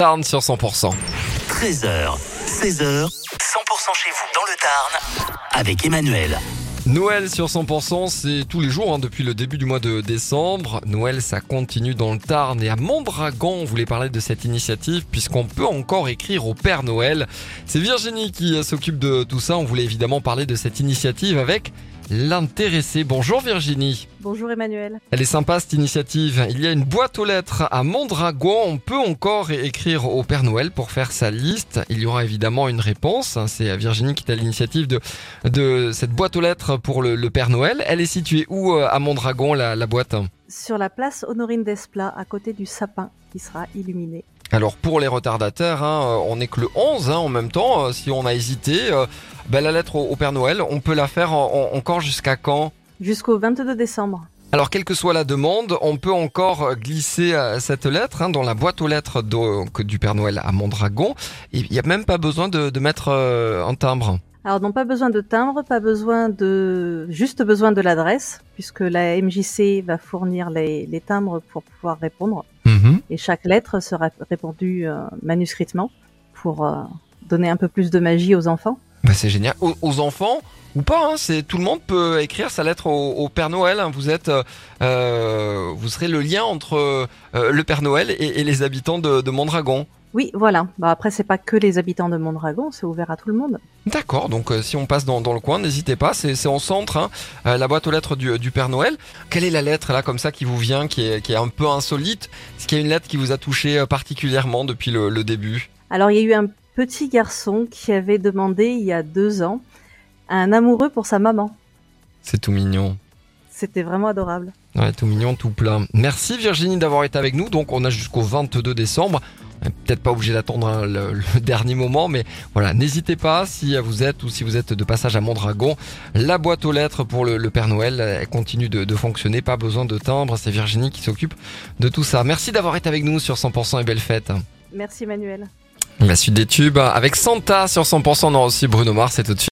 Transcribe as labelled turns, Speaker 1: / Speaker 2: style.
Speaker 1: Tarn sur 100%.
Speaker 2: 13h, 16h, 100% chez vous dans le Tarn avec Emmanuel.
Speaker 1: Noël sur 100%, c'est tous les jours hein, depuis le début du mois de décembre. Noël, ça continue dans le Tarn et à Mondragon, on voulait parler de cette initiative puisqu'on peut encore écrire au Père Noël. C'est Virginie qui euh, s'occupe de tout ça. On voulait évidemment parler de cette initiative avec l'intéressé. Bonjour Virginie.
Speaker 3: Bonjour Emmanuel.
Speaker 1: Elle est sympa cette initiative. Il y a une boîte aux lettres à Mondragon. On peut encore écrire au Père Noël pour faire sa liste. Il y aura évidemment une réponse. C'est Virginie qui est à l'initiative de, de cette boîte aux lettres pour le, le Père Noël. Elle est située où euh, à Mondragon, la, la boîte?
Speaker 3: Sur la place Honorine Desplat, à côté du sapin qui sera illuminé.
Speaker 1: Alors pour les retardataires, hein, euh, on n'est que le 11 hein, en même temps. Euh, si on a hésité, euh, ben, la lettre au, au Père Noël, on peut la faire en- en- encore jusqu'à quand?
Speaker 3: Jusqu'au 22 décembre.
Speaker 1: Alors, quelle que soit la demande, on peut encore glisser cette lettre hein, dans la boîte aux lettres du Père Noël à Mondragon. Il n'y a même pas besoin de, de mettre euh, un timbre.
Speaker 3: Alors non pas besoin de timbre, pas besoin de juste besoin de l'adresse puisque la MJC va fournir les, les timbres pour pouvoir répondre et chaque lettre sera répondue euh, manuscritement pour euh, donner un peu plus de magie aux enfants.
Speaker 1: Bah, c'est génial. Aux, aux enfants ou pas, hein, c'est tout le monde peut écrire sa lettre au, au Père Noël. hein. Vous êtes, euh, euh, vous serez le lien entre le Père Noël et, et les habitants de, de Mondragon.
Speaker 3: Oui, voilà. Bah après c'est pas que les habitants de Mondragon, c'est ouvert à tout le monde.
Speaker 1: D'accord, donc euh, si on passe dans, dans le coin, n'hésitez pas, c'est en centre, hein, euh, la boîte aux lettres du, du Père Noël. Quelle est la lettre là comme ça qui vous vient, qui est, qui est un peu insolite? Est-ce qu'il y a une lettre qui vous a touché euh, particulièrement depuis le, le début?
Speaker 3: Alors il y a eu un petit garçon qui avait demandé il y a deux ans un amoureux pour sa maman.
Speaker 1: C'est tout mignon.
Speaker 3: C'était vraiment adorable.
Speaker 1: Ouais, tout mignon, tout plein. Merci Virginie d'avoir été avec nous. Donc on a jusqu'au 22 décembre. Peut-être pas obligé d'attendre hein, le, le dernier moment, mais voilà, n'hésitez pas si vous êtes ou si vous êtes de passage à Mondragon. La boîte aux lettres pour le, le Père Noël, elle continue de, de fonctionner, pas besoin de timbre. C'est Virginie qui s'occupe de tout ça. Merci d'avoir été avec nous sur 100% et belle fête.
Speaker 3: Merci Emmanuel.
Speaker 1: La suite des tubes avec Santa sur 100%, on aura aussi Bruno Mars, c'est tout de suite.